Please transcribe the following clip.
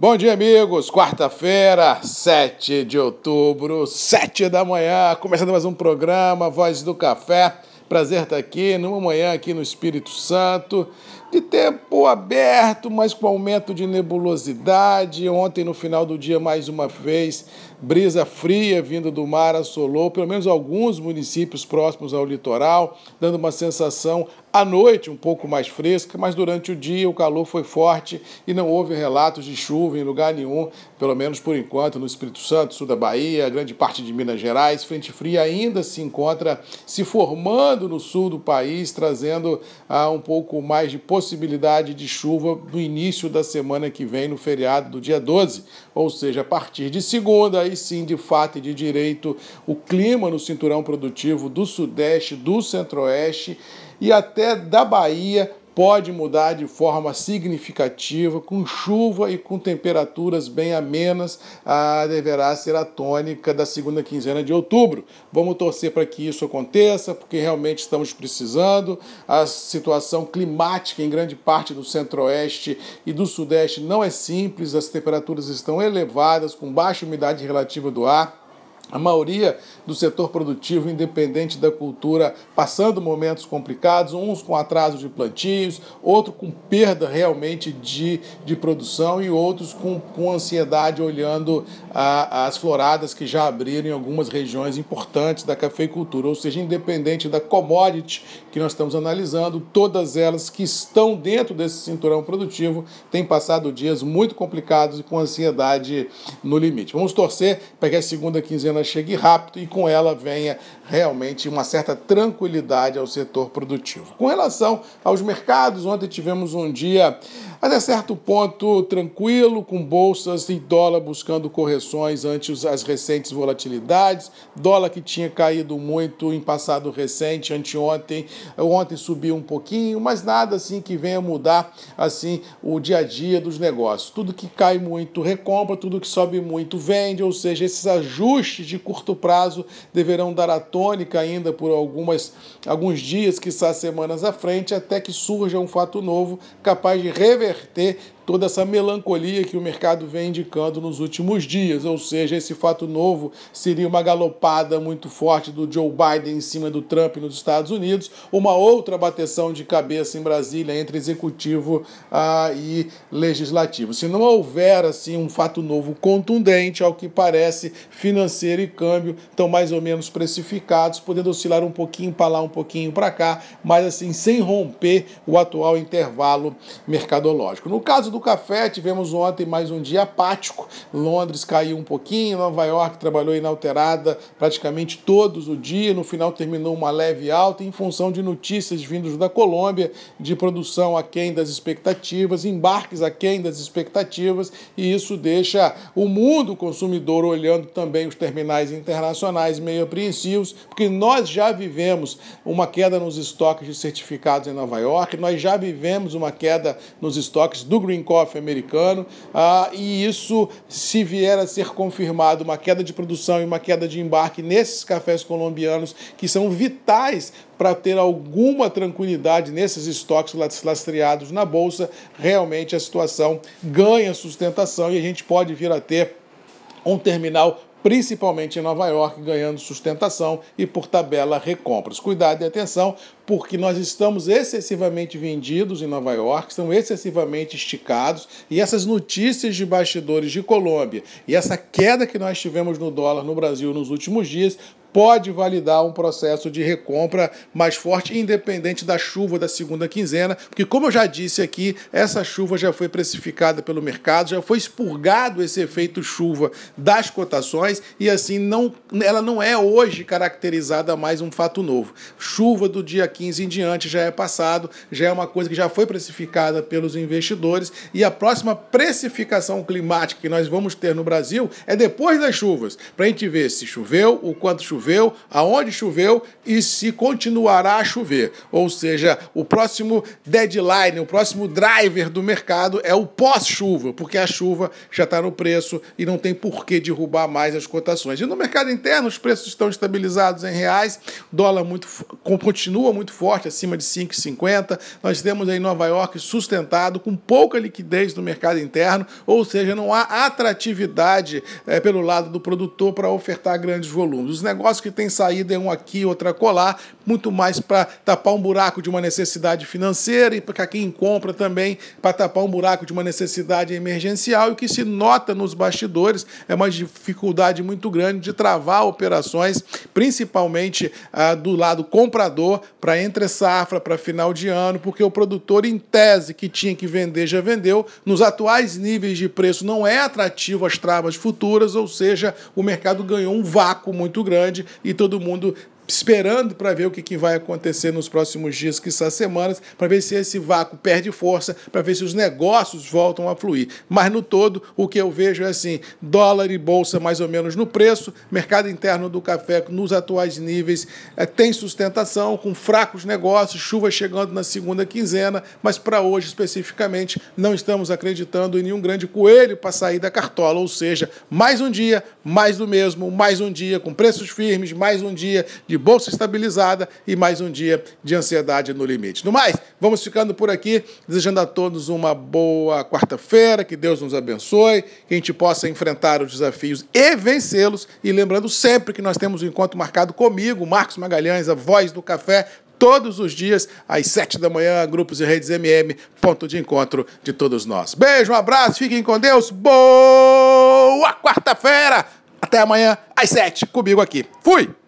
Bom dia, amigos. Quarta-feira, 7 de outubro, 7 da manhã, começando mais um programa Voz do Café. Prazer estar aqui numa manhã aqui no Espírito Santo, de tempo aberto, mas com aumento de nebulosidade. Ontem, no final do dia, mais uma vez, brisa fria vindo do mar assolou pelo menos alguns municípios próximos ao litoral, dando uma sensação à noite um pouco mais fresca, mas durante o dia o calor foi forte e não houve relatos de chuva em lugar nenhum, pelo menos por enquanto, no Espírito Santo, sul da Bahia, grande parte de Minas Gerais. Frente fria ainda se encontra se formando no sul do país, trazendo ah, um pouco mais de possibilidade de chuva no início da semana que vem, no feriado do dia 12, ou seja, a partir de segunda, aí sim, de fato e de direito, o clima no cinturão produtivo do Sudeste, do Centro-Oeste e até da Bahia pode mudar de forma significativa, com chuva e com temperaturas bem amenas, ah, deverá ser a tônica da segunda quinzena de outubro. Vamos torcer para que isso aconteça, porque realmente estamos precisando. A situação climática em grande parte do centro-oeste e do sudeste não é simples, as temperaturas estão elevadas, com baixa umidade relativa do ar. A maioria do setor produtivo, independente da cultura, passando momentos complicados, uns com atraso de plantios, outros com perda realmente de, de produção e outros com, com ansiedade olhando a, as floradas que já abriram em algumas regiões importantes da cafeicultura. Ou seja, independente da commodity que nós estamos analisando, todas elas que estão dentro desse cinturão produtivo têm passado dias muito complicados e com ansiedade no limite. Vamos torcer para que a segunda quinzena chegue rápido e com ela venha realmente uma certa tranquilidade ao setor produtivo. Com relação aos mercados, ontem tivemos um dia até certo ponto tranquilo, com bolsas e dólar buscando correções ante as recentes volatilidades, dólar que tinha caído muito em passado recente, anteontem, ontem subiu um pouquinho, mas nada assim que venha mudar assim o dia a dia dos negócios. Tudo que cai muito recompra, tudo que sobe muito vende, ou seja, esses ajustes de curto prazo deverão dar a tônica ainda por algumas alguns dias, quizás semanas à frente, até que surja um fato novo capaz de reverter reverter toda essa melancolia que o mercado vem indicando nos últimos dias, ou seja, esse fato novo seria uma galopada muito forte do Joe Biden em cima do Trump nos Estados Unidos, uma outra bateção de cabeça em Brasília entre executivo ah, e legislativo. Se não houver assim um fato novo contundente, ao que parece, financeiro e câmbio estão mais ou menos precificados, podendo oscilar um pouquinho para lá, um pouquinho para cá, mas assim sem romper o atual intervalo mercadológico. No caso do café, tivemos ontem mais um dia apático. Londres caiu um pouquinho, Nova York trabalhou inalterada praticamente todos o dia. No final terminou uma leve alta em função de notícias vindas da Colômbia de produção aquém das expectativas, embarques aquém das expectativas, e isso deixa o mundo consumidor olhando também os terminais internacionais meio apreensivos, porque nós já vivemos uma queda nos estoques de certificados em Nova York, nós já vivemos uma queda nos estoques do Green Coffee americano, ah, e isso, se vier a ser confirmado, uma queda de produção e uma queda de embarque nesses cafés colombianos, que são vitais para ter alguma tranquilidade nesses estoques lastreados na Bolsa, realmente a situação ganha sustentação e a gente pode vir a ter um terminal principalmente em Nova York, ganhando sustentação e, por tabela, recompras. Cuidado e atenção, porque nós estamos excessivamente vendidos em Nova York, estão excessivamente esticados, e essas notícias de bastidores de Colômbia e essa queda que nós tivemos no dólar no Brasil nos últimos dias pode validar um processo de recompra mais forte, independente da chuva da segunda quinzena, porque, como eu já disse aqui, essa chuva já foi precificada pelo mercado, já foi expurgado esse efeito chuva das cotações e, assim, não, ela não é hoje caracterizada mais um fato novo. Chuva do dia 15 em diante já é passado, já é uma coisa que já foi precificada pelos investidores e a próxima precificação climática que nós vamos ter no Brasil é depois das chuvas, para a gente ver se choveu, o quanto choveu choveu, aonde choveu e se continuará a chover. Ou seja, o próximo deadline, o próximo driver do mercado é o pós-chuva, porque a chuva já está no preço e não tem por que derrubar mais as cotações. E no mercado interno, os preços estão estabilizados em reais, dólar muito, continua muito forte, acima de 5,50. Nós temos aí Nova York sustentado, com pouca liquidez no mercado interno, ou seja, não há atratividade é, pelo lado do produtor para ofertar grandes volumes. Os negócios que têm saído é um aqui, outra colar, muito mais para tapar um buraco de uma necessidade financeira e para quem compra também para tapar um buraco de uma necessidade emergencial. E o que se nota nos bastidores é uma dificuldade muito grande de travar operações, principalmente ah, do lado comprador para entre safra, para final de ano, porque o produtor em tese que tinha que vender já vendeu, nos atuais níveis de preço não é atrativo as travas futuras, ou seja, o mercado ganhou um vácuo muito grande e todo mundo esperando para ver o que, que vai acontecer nos próximos dias, que são semanas, para ver se esse vácuo perde força, para ver se os negócios voltam a fluir. Mas no todo, o que eu vejo é assim: dólar e bolsa mais ou menos no preço, mercado interno do café nos atuais níveis é, tem sustentação, com fracos negócios, chuva chegando na segunda quinzena, mas para hoje especificamente não estamos acreditando em nenhum grande coelho para sair da cartola, ou seja, mais um dia, mais do mesmo, mais um dia com preços firmes, mais um dia de bolsa estabilizada e mais um dia de ansiedade no limite. No mais, vamos ficando por aqui, desejando a todos uma boa quarta-feira, que Deus nos abençoe, que a gente possa enfrentar os desafios e vencê-los. E lembrando sempre que nós temos um encontro marcado comigo, Marcos Magalhães, a voz do café, todos os dias, às sete da manhã, grupos e redes MM, ponto de encontro de todos nós. Beijo, um abraço, fiquem com Deus, boa quarta-feira! Até amanhã, às sete, comigo aqui. Fui!